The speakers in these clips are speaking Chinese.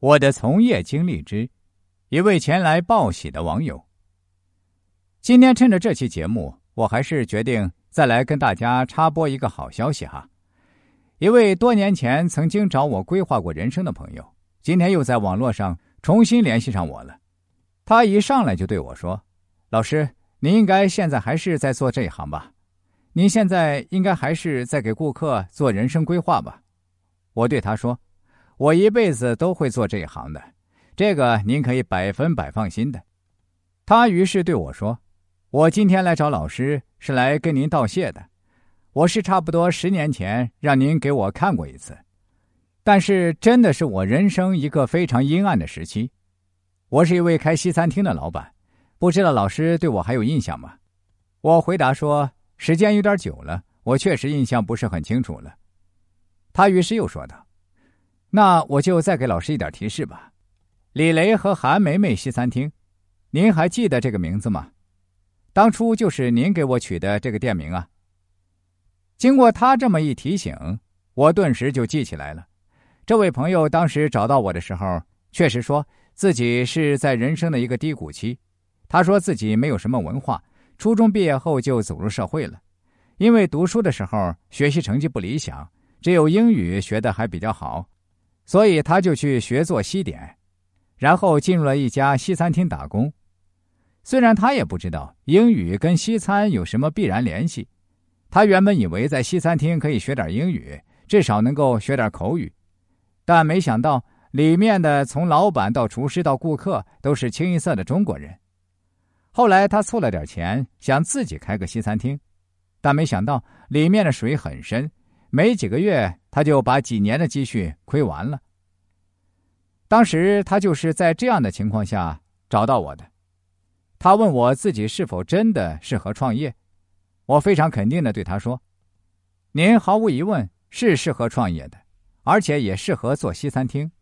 我的从业经历之一位前来报喜的网友。今天趁着这期节目，我还是决定再来跟大家插播一个好消息哈。一位多年前曾经找我规划过人生的朋友，今天又在网络上重新联系上我了。他一上来就对我说：“老师，您应该现在还是在做这一行吧？您现在应该还是在给顾客做人生规划吧？”我对他说。我一辈子都会做这一行的，这个您可以百分百放心的。他于是对我说：“我今天来找老师是来跟您道谢的。我是差不多十年前让您给我看过一次，但是真的是我人生一个非常阴暗的时期。我是一位开西餐厅的老板，不知道老师对我还有印象吗？”我回答说：“时间有点久了，我确实印象不是很清楚了。”他于是又说道。那我就再给老师一点提示吧，李雷和韩梅梅西餐厅，您还记得这个名字吗？当初就是您给我取的这个店名啊。经过他这么一提醒，我顿时就记起来了。这位朋友当时找到我的时候，确实说自己是在人生的一个低谷期。他说自己没有什么文化，初中毕业后就走入社会了，因为读书的时候学习成绩不理想，只有英语学的还比较好。所以他就去学做西点，然后进入了一家西餐厅打工。虽然他也不知道英语跟西餐有什么必然联系，他原本以为在西餐厅可以学点英语，至少能够学点口语，但没想到里面的从老板到厨师到顾客都是清一色的中国人。后来他凑了点钱，想自己开个西餐厅，但没想到里面的水很深。没几个月，他就把几年的积蓄亏完了。当时他就是在这样的情况下找到我的。他问我自己是否真的适合创业，我非常肯定的对他说：“您毫无疑问是适合创业的，而且也适合做西餐厅。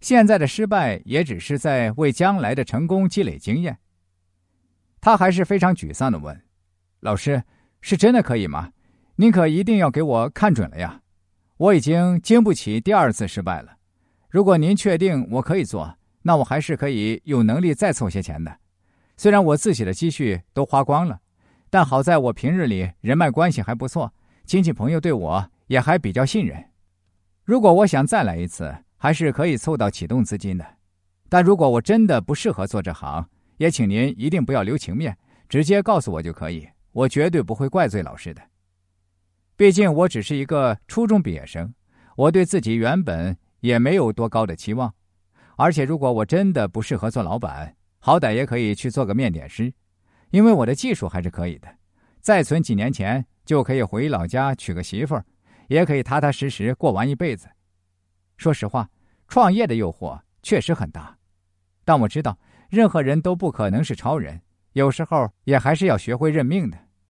现在的失败也只是在为将来的成功积累经验。”他还是非常沮丧的问：“老师，是真的可以吗？”您可一定要给我看准了呀！我已经经不起第二次失败了。如果您确定我可以做，那我还是可以有能力再凑些钱的。虽然我自己的积蓄都花光了，但好在我平日里人脉关系还不错，亲戚朋友对我也还比较信任。如果我想再来一次，还是可以凑到启动资金的。但如果我真的不适合做这行，也请您一定不要留情面，直接告诉我就可以，我绝对不会怪罪老师的。毕竟我只是一个初中毕业生，我对自己原本也没有多高的期望，而且如果我真的不适合做老板，好歹也可以去做个面点师，因为我的技术还是可以的。再存几年钱，就可以回老家娶个媳妇儿，也可以踏踏实实过完一辈子。说实话，创业的诱惑确实很大，但我知道任何人都不可能是超人，有时候也还是要学会认命的。